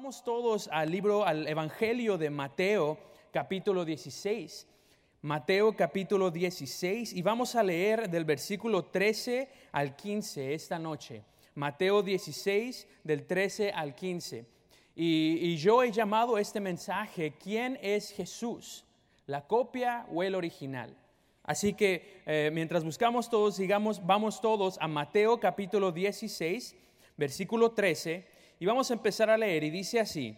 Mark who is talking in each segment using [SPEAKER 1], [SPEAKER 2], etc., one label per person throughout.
[SPEAKER 1] Vamos todos al libro, al Evangelio de Mateo, capítulo 16. Mateo capítulo 16 y vamos a leer del versículo 13 al 15 esta noche. Mateo 16 del 13 al 15. Y, yo he llamado este mensaje, ¿quién es Jesús? ¿La copia o el original? Así que eh, mientras buscamos todos, sigamos, vamos todos a Mateo capítulo 16, versículo 13 y vamos a empezar a leer y dice así,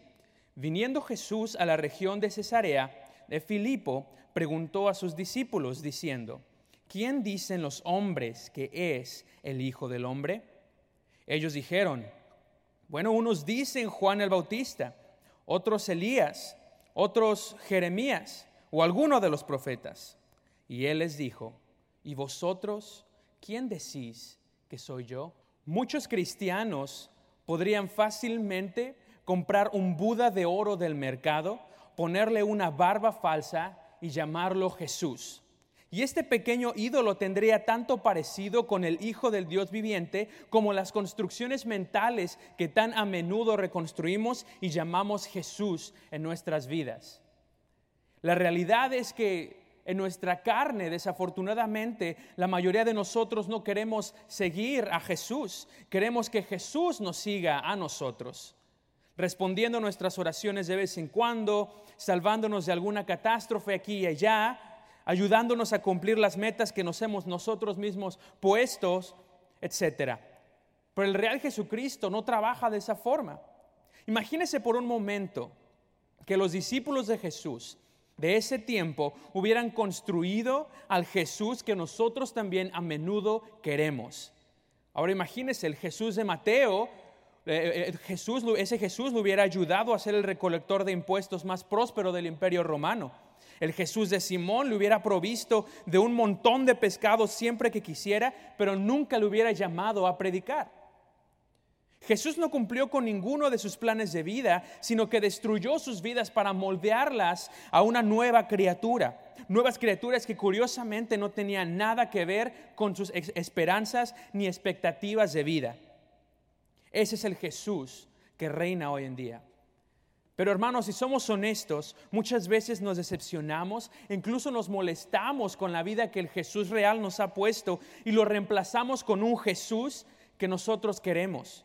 [SPEAKER 1] viniendo Jesús a la región de Cesarea de Filipo, preguntó a sus discípulos diciendo, ¿quién dicen los hombres que es el Hijo del Hombre? Ellos dijeron, bueno, unos dicen Juan el Bautista, otros Elías, otros Jeremías o alguno de los profetas. Y él les dijo, ¿y vosotros quién decís que soy yo? Muchos cristianos podrían fácilmente comprar un Buda de oro del mercado, ponerle una barba falsa y llamarlo Jesús. Y este pequeño ídolo tendría tanto parecido con el Hijo del Dios viviente como las construcciones mentales que tan a menudo reconstruimos y llamamos Jesús en nuestras vidas. La realidad es que en nuestra carne, desafortunadamente, la mayoría de nosotros no queremos seguir a Jesús. Queremos que Jesús nos siga a nosotros, respondiendo nuestras oraciones de vez en cuando, salvándonos de alguna catástrofe aquí y allá, ayudándonos a cumplir las metas que nos hemos nosotros mismos puestos, etc. Pero el real Jesucristo no trabaja de esa forma. Imagínese por un momento que los discípulos de Jesús de ese tiempo hubieran construido al Jesús que nosotros también a menudo queremos. Ahora imagínense, el Jesús de Mateo, eh, eh, Jesús, ese Jesús le hubiera ayudado a ser el recolector de impuestos más próspero del imperio romano. El Jesús de Simón le hubiera provisto de un montón de pescados siempre que quisiera, pero nunca le hubiera llamado a predicar. Jesús no cumplió con ninguno de sus planes de vida, sino que destruyó sus vidas para moldearlas a una nueva criatura. Nuevas criaturas que curiosamente no tenían nada que ver con sus esperanzas ni expectativas de vida. Ese es el Jesús que reina hoy en día. Pero hermanos, si somos honestos, muchas veces nos decepcionamos, incluso nos molestamos con la vida que el Jesús real nos ha puesto y lo reemplazamos con un Jesús que nosotros queremos.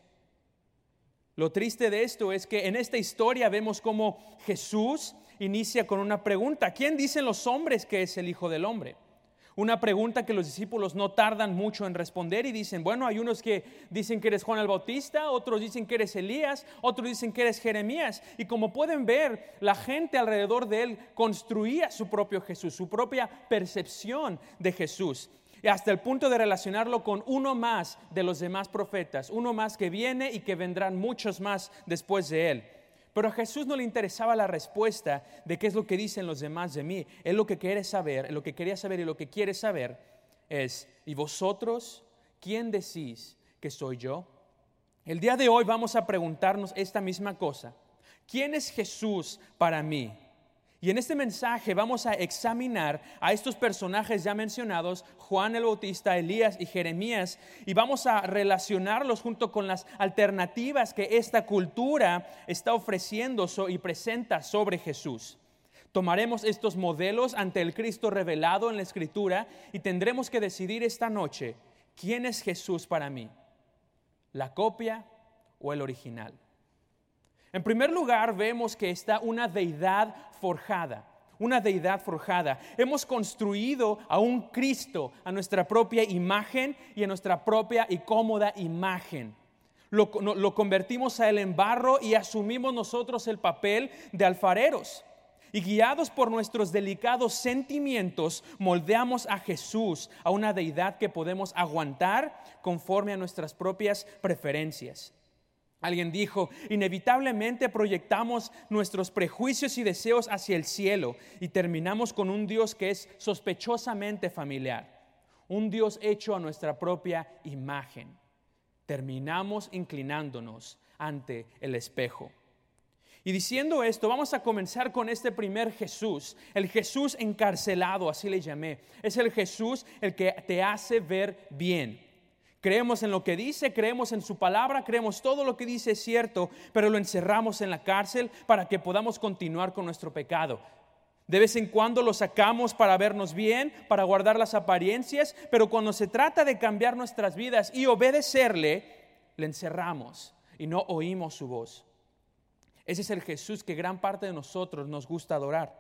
[SPEAKER 1] Lo triste de esto es que en esta historia vemos cómo Jesús inicia con una pregunta. ¿Quién dicen los hombres que es el Hijo del Hombre? Una pregunta que los discípulos no tardan mucho en responder y dicen, bueno, hay unos que dicen que eres Juan el Bautista, otros dicen que eres Elías, otros dicen que eres Jeremías. Y como pueden ver, la gente alrededor de él construía su propio Jesús, su propia percepción de Jesús hasta el punto de relacionarlo con uno más de los demás profetas, uno más que viene y que vendrán muchos más después de él. Pero a Jesús no le interesaba la respuesta de qué es lo que dicen los demás de mí. Él lo que quiere saber, lo que quería saber y lo que quiere saber es, ¿y vosotros quién decís que soy yo? El día de hoy vamos a preguntarnos esta misma cosa. ¿Quién es Jesús para mí? Y en este mensaje vamos a examinar a estos personajes ya mencionados, Juan el Bautista, Elías y Jeremías, y vamos a relacionarlos junto con las alternativas que esta cultura está ofreciendo y presenta sobre Jesús. Tomaremos estos modelos ante el Cristo revelado en la Escritura y tendremos que decidir esta noche quién es Jesús para mí, la copia o el original. En primer lugar, vemos que está una deidad forjada, una deidad forjada. Hemos construido a un Cristo a nuestra propia imagen y a nuestra propia y cómoda imagen. Lo, convertimos a él en barro y asumimos nosotros el papel de alfareros. Y guiados por nuestros delicados sentimientos, moldeamos a Jesús, a una deidad que podemos aguantar conforme a nuestras propias preferencias. Alguien dijo, inevitablemente proyectamos nuestros prejuicios y deseos hacia el cielo y terminamos con un Dios que es sospechosamente familiar, un Dios hecho a nuestra propia imagen. Terminamos inclinándonos ante el espejo. Y diciendo esto, vamos a comenzar con este primer Jesús, el Jesús encarcelado, así le llamé. Es el Jesús el que te hace ver bien Creemos en lo que dice, creemos en su palabra, creemos todo lo que dice es cierto, pero lo encerramos en la cárcel para que podamos continuar con nuestro pecado. De vez en cuando lo sacamos para vernos bien, para guardar las apariencias, pero cuando se trata de cambiar nuestras vidas y obedecerle, le encerramos y no oímos su voz. Ese es el Jesús que gran parte de nosotros nos gusta adorar,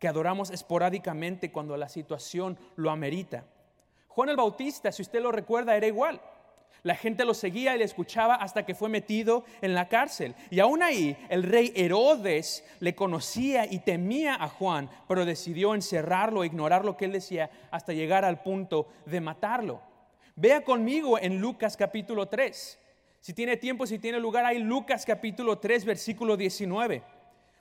[SPEAKER 1] que adoramos esporádicamente cuando la situación lo amerita. Juan el Bautista, si usted lo recuerda, era igual. La gente lo seguía y le escuchaba hasta que fue metido en la cárcel. Y aún ahí el rey Herodes le conocía y temía a Juan, pero decidió encerrarlo, ignorar lo que él decía hasta llegar al punto de matarlo. Vea conmigo en Lucas capítulo 3. Si tiene tiempo, si tiene lugar, hay Lucas capítulo 3, versículo 19.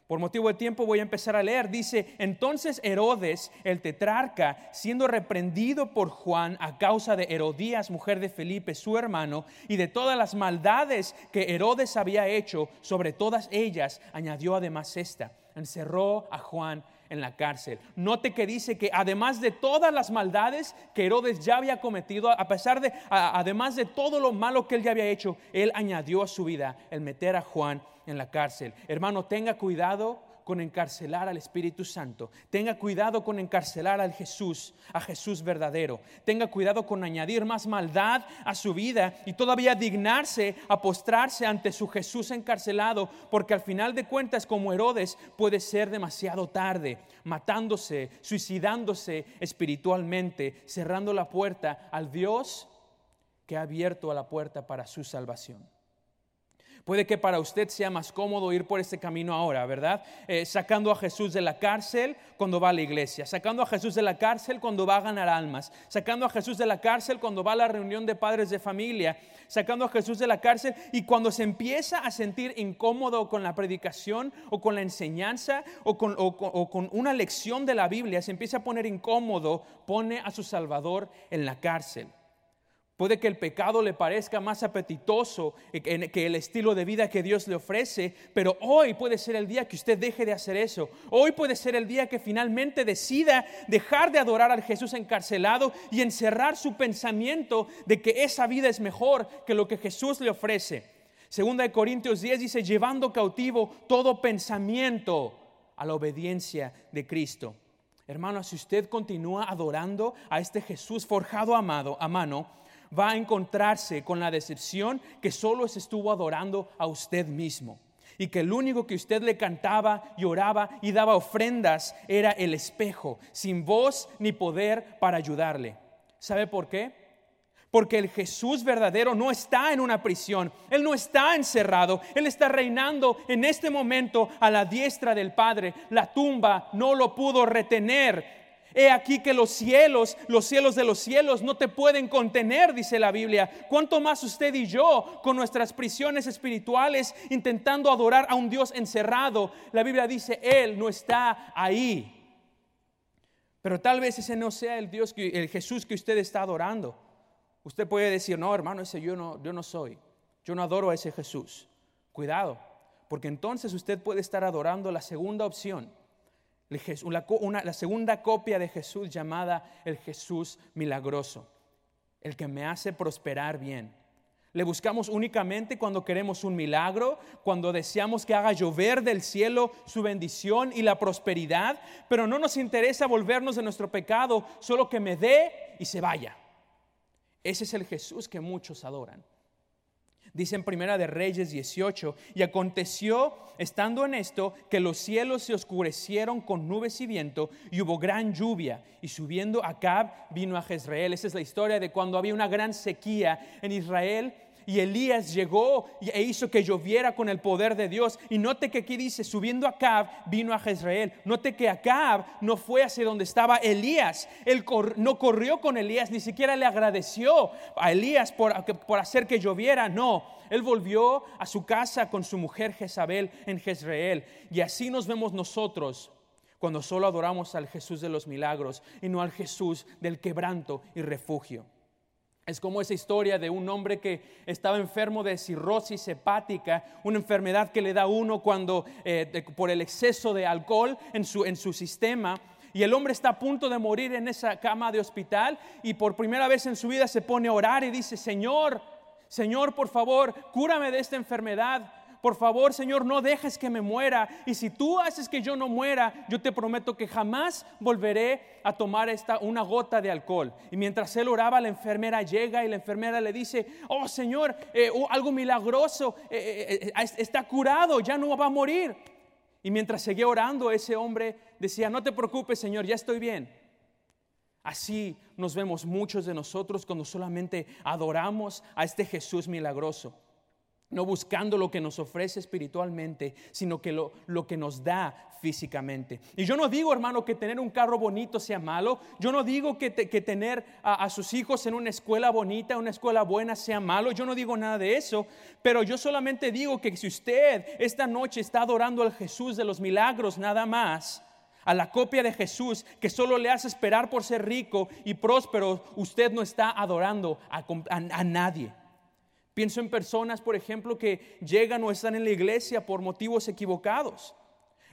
[SPEAKER 1] Por motivo de tiempo voy a empezar a leer. Dice, entonces Herodes, el tetrarca, siendo reprendido por Juan a causa de Herodías, mujer de Felipe, su hermano, y de todas las maldades que Herodes había hecho, sobre todas ellas añadió además esta, encerró a Juan en la cárcel. Note que dice que además de todas las maldades que Herodes ya había cometido, a pesar de, además de todo lo malo que él ya había hecho, él añadió a su vida el meter a Juan en la cárcel. Hermano, tenga cuidado con encarcelar al Espíritu Santo. Tenga cuidado con encarcelar al Jesús, a Jesús verdadero. Tenga cuidado con añadir más maldad a su vida y todavía dignarse a postrarse ante su Jesús encarcelado, porque al final de cuentas, como Herodes, puede ser demasiado tarde, matándose, suicidándose espiritualmente, cerrando la puerta al Dios que ha abierto la puerta para su salvación. Puede que para usted sea más cómodo ir por este camino ahora, ¿verdad? Eh, sacando a Jesús de la cárcel cuando va a la iglesia, sacando a Jesús de la cárcel cuando va a ganar almas, sacando a Jesús de la cárcel cuando va a la reunión de padres de familia, sacando a Jesús de la cárcel y cuando se empieza a sentir incómodo con la predicación o con la enseñanza o con una lección de la Biblia, se empieza a poner incómodo, pone a su Salvador en la cárcel. Puede que el pecado le parezca más apetitoso que el estilo de vida que Dios le ofrece, pero hoy puede ser el día que usted deje de hacer eso. Hoy puede ser el día que finalmente decida dejar de adorar al Jesús encarcelado y encerrar su pensamiento de que esa vida es mejor que lo que Jesús le ofrece. Segunda de Corintios 10 dice, llevando cautivo todo pensamiento a la obediencia de Cristo. Hermano, si usted continúa adorando a este Jesús forjado a mano, va a encontrarse con la decepción que solo se estuvo adorando a usted mismo y que el único que usted le cantaba, lloraba y daba ofrendas era el espejo, sin voz ni poder para ayudarle. ¿Sabe por qué? Porque el Jesús verdadero no está en una prisión, Él no está encerrado, Él está reinando en este momento a la diestra del Padre. La tumba no lo pudo retener, He aquí que los cielos, los cielos de los cielos no te pueden contener, dice la Biblia. ¿Cuánto más usted y yo con nuestras prisiones espirituales intentando adorar a un Dios encerrado? La Biblia dice, Él no está ahí. Pero tal vez ese no sea el Dios, el Jesús que usted está adorando. Usted puede decir, no, hermano, ese yo no, yo no soy. Yo no adoro a ese Jesús. Cuidado, porque entonces usted puede estar adorando la segunda opción la segunda copia de Jesús llamada el Jesús milagroso, el que me hace prosperar bien. Le buscamos únicamente cuando queremos un milagro, cuando deseamos que haga llover del cielo su bendición y la prosperidad, pero no nos interesa volvernos de nuestro pecado, solo que me dé y se vaya. Ese es el Jesús que muchos adoran. Dice en Primera de Reyes 18, y aconteció, estando en esto, que los cielos se oscurecieron con nubes y viento, y hubo gran lluvia, y subiendo Acab vino a Jezreel. Esa es la historia de cuando había una gran sequía en Israel y Elías llegó e hizo que lloviera con el poder de Dios. Y note que aquí dice, subiendo a Acab, vino a Jezreel. Note que Acab no fue hacia donde estaba Elías. Él no corrió con Elías, ni siquiera le agradeció a Elías por, por hacer que lloviera. No, él volvió a su casa con su mujer Jezabel en Jezreel. Y así nos vemos nosotros cuando solo adoramos al Jesús de los milagros y no al Jesús del quebranto y refugio. Es como esa historia de un hombre que estaba enfermo de cirrosis hepática, una enfermedad que le da uno cuando eh, por el exceso de alcohol en su, en su sistema. Y el hombre está a punto de morir en esa cama de hospital y por primera vez en su vida se pone a orar y dice, Señor, Señor, por favor, cúrame de esta enfermedad. Por favor, Señor, no dejes que me muera. Y si tú haces que yo no muera, yo te prometo que jamás volveré a tomar esta, una gota de alcohol. Y mientras él oraba, la enfermera llega y la enfermera le dice, oh Señor, eh, algo milagroso, eh, eh, está curado, ya no va a morir. Y mientras seguía orando, ese hombre decía, no te preocupes, Señor, ya estoy bien. Así nos vemos muchos de nosotros cuando solamente adoramos a este Jesús milagroso no buscando lo que nos ofrece espiritualmente, sino que lo, lo, que nos da físicamente. Y yo no digo, hermano, que tener un carro bonito sea malo. Yo no digo que, que tener a, sus hijos en una escuela bonita, una escuela buena sea malo. Yo no digo nada de eso. Pero yo solamente digo que si usted esta noche está adorando al Jesús de los milagros nada más, a la copia de Jesús que solo le hace esperar por ser rico y próspero, usted no está adorando a, a nadie. Pienso en personas, por ejemplo, que llegan o están en la iglesia por motivos equivocados,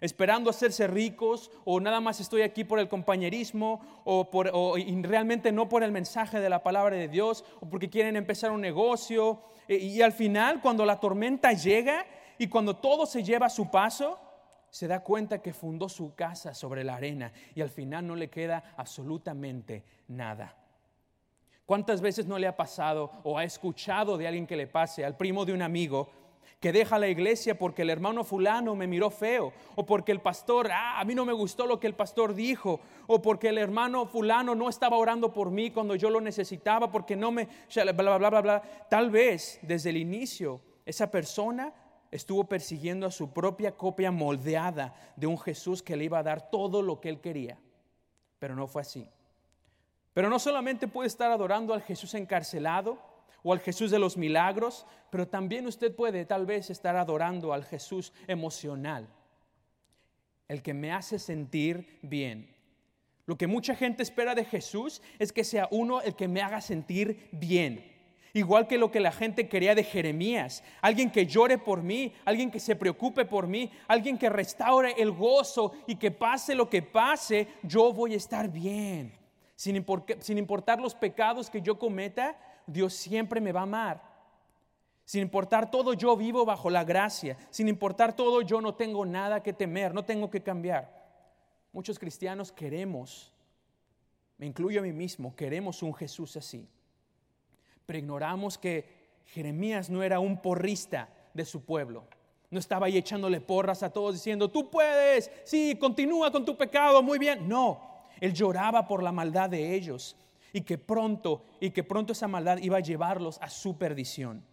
[SPEAKER 1] esperando hacerse ricos o nada más estoy aquí por el compañerismo o, por, realmente no por el mensaje de la palabra de Dios o porque quieren empezar un negocio. Y, y al final, cuando la tormenta llega y cuando todo se lleva a su paso, se da cuenta que fundó su casa sobre la arena y al final no le queda absolutamente nada. ¿Cuántas veces no le ha pasado o ha escuchado de alguien que le pase, al primo de un amigo, que deja la iglesia porque el hermano fulano me miró feo, o porque el pastor, ah, a mí no me gustó lo que el pastor dijo, o porque el hermano fulano no estaba orando por mí cuando yo lo necesitaba, porque no me, bla, bla, bla, bla, bla. Tal vez desde el inicio esa persona estuvo persiguiendo a su propia copia moldeada de un Jesús que le iba a dar todo lo que él quería, pero no fue así. Pero no solamente puede estar adorando al Jesús encarcelado o al Jesús de los milagros, pero también usted puede tal vez estar adorando al Jesús emocional, el que me hace sentir bien. Lo que mucha gente espera de Jesús es que sea uno el que me haga sentir bien. Igual que lo que la gente quería de Jeremías. Alguien que llore por mí, alguien que se preocupe por mí, alguien que restaure el gozo y que pase lo que pase, yo voy a estar bien. Sin, importar los pecados que yo cometa, Dios siempre me va a amar. Sin importar todo, yo vivo bajo la gracia. Sin importar todo, yo no tengo nada que temer, no tengo que cambiar. Muchos cristianos queremos, me incluyo a mí mismo, queremos un Jesús así. Pero ignoramos que Jeremías no era un porrista de su pueblo. No estaba ahí echándole porras a todos diciendo, tú puedes, sí, continúa con tu pecado, muy bien. No, él lloraba por la maldad de ellos y que pronto y que pronto esa maldad iba a llevarlos a su perdición.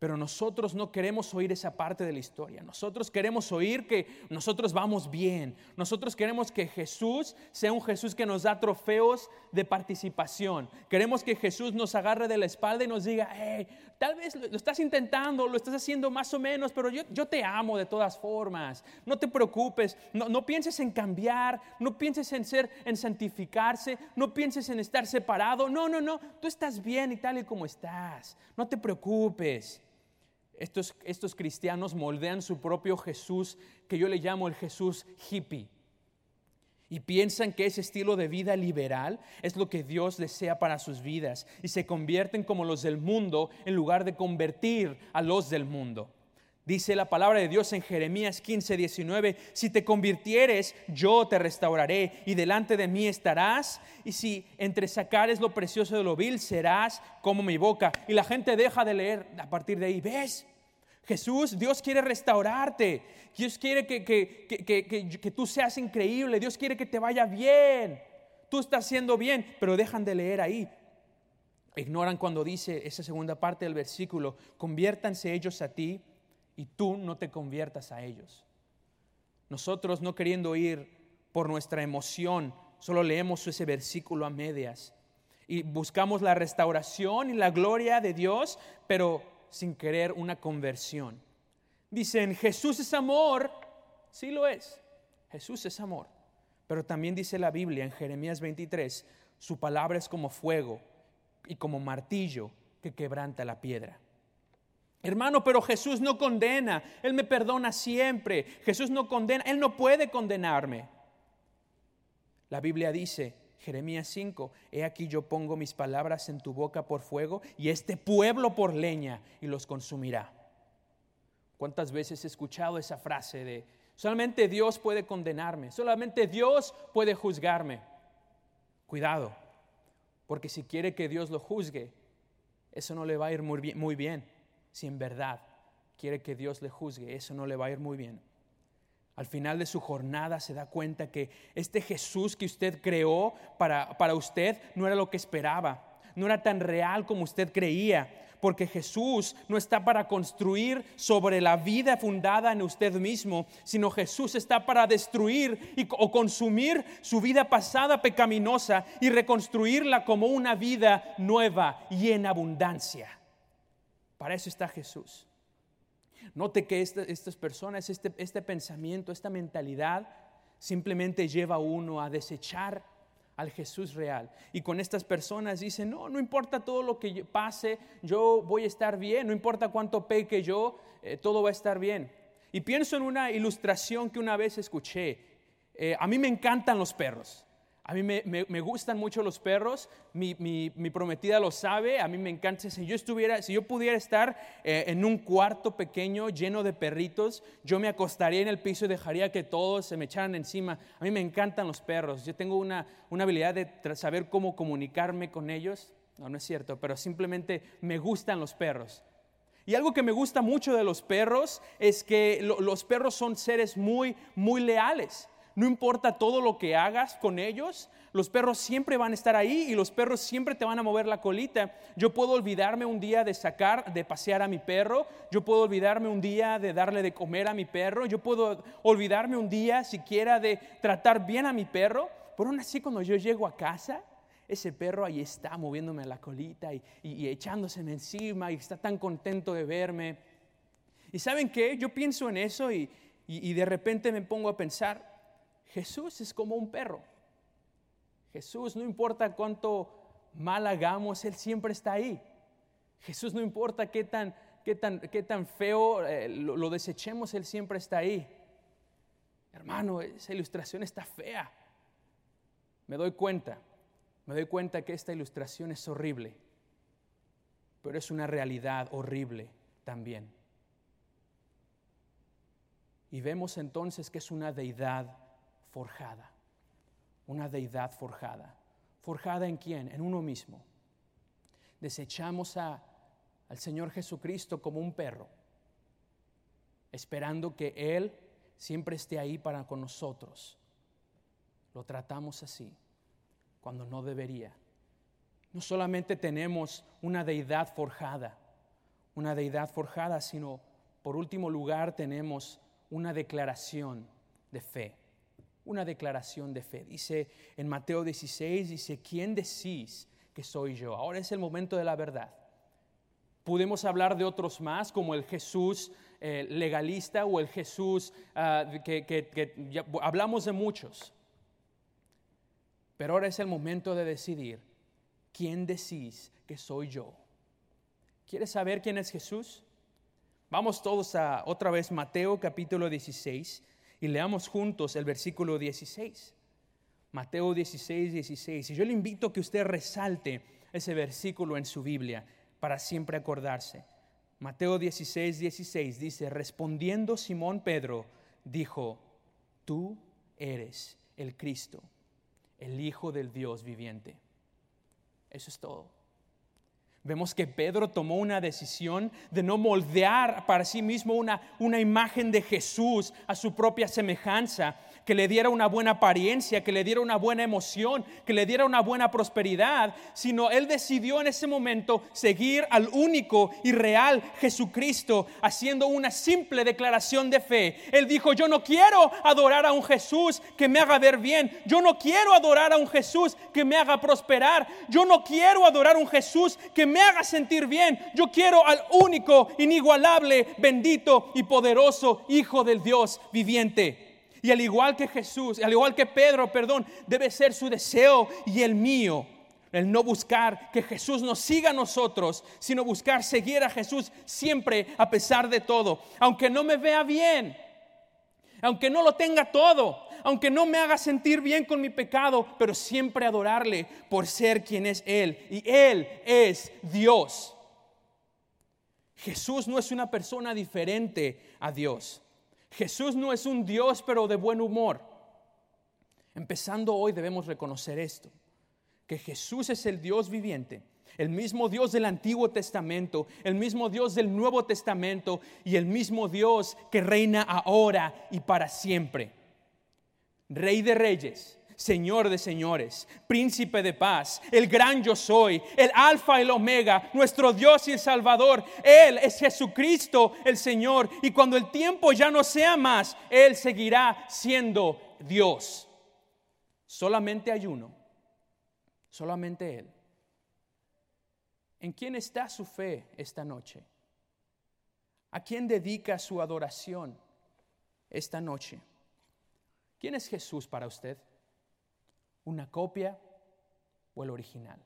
[SPEAKER 1] Pero nosotros no queremos oír esa parte de la historia. Nosotros queremos oír que nosotros vamos bien. Nosotros queremos que Jesús sea un Jesús que nos da trofeos de participación. Queremos que Jesús nos agarre de la espalda y nos diga, hey, tal vez lo estás intentando, lo estás haciendo más o menos, pero yo, yo te amo de todas formas. No te preocupes, no, no pienses en cambiar, no pienses en ser, en santificarse, no pienses en estar separado. No, no, no, tú estás bien y tal y como estás. No te preocupes. Estos, estos cristianos moldean su propio Jesús, que yo le llamo el Jesús hippie y piensan que ese estilo de vida liberal es lo que Dios desea para sus vidas y se convierten como los del mundo en lugar de convertir a los del mundo. Dice la palabra de Dios en Jeremías 15, 19, si te convirtieres, yo te restauraré y delante de mí estarás, y si entre sacares lo precioso de lo vil, serás como mi boca. Y la gente deja de leer a partir de ahí, ¿ves? Jesús, Dios quiere restaurarte. Dios quiere que, que, tú seas increíble. Dios quiere que te vaya bien. Tú estás haciendo bien, pero dejan de leer ahí. Ignoran cuando dice esa segunda parte del versículo, conviértanse ellos a ti y tú no te conviertas a ellos. Nosotros no queriendo ir por nuestra emoción, solo leemos ese versículo a medias y buscamos la restauración y la gloria de Dios, pero sin querer una conversión. Dicen, Jesús es amor. Sí lo es. Jesús es amor. Pero también dice la Biblia en Jeremías 23, su palabra es como fuego y como martillo que quebranta la piedra. Hermano, pero Jesús no condena, Él me perdona siempre. Jesús no condena, Él no puede condenarme. La Biblia dice, Jeremías 5, he aquí yo pongo mis palabras en tu boca por fuego y este pueblo por leña y los consumirá. ¿Cuántas veces he escuchado esa frase de, solamente Dios puede condenarme, solamente Dios puede juzgarme? Cuidado, porque si quiere que Dios lo juzgue, eso no le va a ir muy bien, muy bien. Si en verdad quiere que Dios le juzgue, eso no le va a ir muy bien. Al final de su jornada se da cuenta que este Jesús que usted creó para, para usted no era lo que esperaba, no era tan real como usted creía, porque Jesús no está para construir sobre la vida fundada en usted mismo, sino Jesús está para destruir y, o consumir su vida pasada pecaminosa y reconstruirla como una vida nueva y en abundancia. Para eso está Jesús. Note que estas personas, este, este pensamiento, esta mentalidad, simplemente lleva a uno a desechar al Jesús real. Y con estas personas dicen, no, no importa todo lo que pase, yo voy a estar bien, no importa cuánto peque yo, eh, todo va a estar bien. Y pienso en una ilustración que una vez escuché. Eh, a mí me encantan los perros. A mí me, gustan mucho los perros, mi, prometida lo sabe, a mí me encanta. Si yo estuviera, si yo pudiera estar eh, en un cuarto pequeño lleno de perritos, yo me acostaría en el piso y dejaría que todos se me echaran encima. A mí me encantan los perros, yo tengo una, una habilidad de saber cómo comunicarme con ellos. No, no es cierto, pero simplemente me gustan los perros. Y algo que me gusta mucho de los perros es que los perros son seres muy, muy leales. No importa todo lo que hagas con ellos, los perros siempre van a estar ahí y los perros siempre te van a mover la colita. Yo puedo olvidarme un día de sacar, de pasear a mi perro, yo puedo olvidarme un día de darle de comer a mi perro, yo puedo olvidarme un día siquiera de tratar bien a mi perro, pero aún así cuando yo llego a casa, ese perro ahí está moviéndome la colita y, y, echándose encima y está tan contento de verme. Y saben qué, yo pienso en eso y de repente me pongo a pensar, Jesús es como un perro. Jesús, no importa cuánto mal hagamos, Él siempre está ahí. Jesús, no importa qué tan, qué tan, qué tan feo eh, lo, lo desechemos, Él siempre está ahí. Hermano, esa ilustración está fea. Me doy cuenta, me doy cuenta que esta ilustración es horrible, pero es una realidad horrible también. Y vemos entonces que es una deidad forjada, una deidad forjada. ¿Forjada en quién? En uno mismo. Desechamos a, al Señor Jesucristo como un perro, esperando que Él siempre esté ahí para con nosotros. Lo tratamos así, cuando no debería. No solamente tenemos una deidad forjada, una deidad forjada, sino por último lugar tenemos una declaración de fe una declaración de fe. Dice en Mateo 16, dice, ¿quién decís que soy yo? Ahora es el momento de la verdad. Podemos hablar de otros más, como el Jesús eh, legalista o el Jesús ah, que, hablamos de muchos. Pero ahora es el momento de decidir, ¿quién decís que soy yo? ¿Quieres saber quién es Jesús? Vamos todos a otra vez Mateo capítulo 16 y leamos juntos el versículo 16. Mateo 16, 16. Y yo le invito a que usted resalte ese versículo en su Biblia para siempre acordarse. Mateo 16, 16 dice, respondiendo Simón Pedro, dijo, tú eres el Cristo, el Hijo del Dios viviente. Eso es todo. Vemos que Pedro tomó una decisión de no moldear para sí mismo una, una imagen de Jesús a su propia semejanza, que le diera una buena apariencia, que le diera una buena emoción, que le diera una buena prosperidad, sino él decidió en ese momento seguir al único y real Jesucristo, haciendo una simple declaración de fe. Él dijo, yo no quiero adorar a un Jesús que me haga ver bien, yo no quiero adorar a un Jesús que me haga prosperar, yo no quiero adorar a un Jesús que me haga sentir bien, yo quiero al único, inigualable, bendito y poderoso Hijo del Dios viviente. Y al igual que Jesús, al igual que Pedro, perdón, debe ser su deseo y el mío. El no buscar que Jesús nos siga a nosotros, sino buscar seguir a Jesús siempre a pesar de todo. Aunque no me vea bien, aunque no lo tenga todo, aunque no me haga sentir bien con mi pecado, pero siempre adorarle por ser quien es Él. Y Él es Dios. Jesús no es una persona diferente a Dios. Jesús no es un Dios pero de buen humor. Empezando hoy debemos reconocer esto, que Jesús es el Dios viviente, el mismo Dios del Antiguo Testamento, el mismo Dios del Nuevo Testamento y el mismo Dios que reina ahora y para siempre. Rey de reyes, Señor de señores, príncipe de paz, el gran yo soy, el alfa y el omega, nuestro Dios y el Salvador. Él es Jesucristo el Señor y cuando el tiempo ya no sea más, Él seguirá siendo Dios. Solamente hay uno, solamente Él. ¿En quién está su fe esta noche? ¿A quién dedica su adoración esta noche? ¿Quién es Jesús para usted? una copia o el original.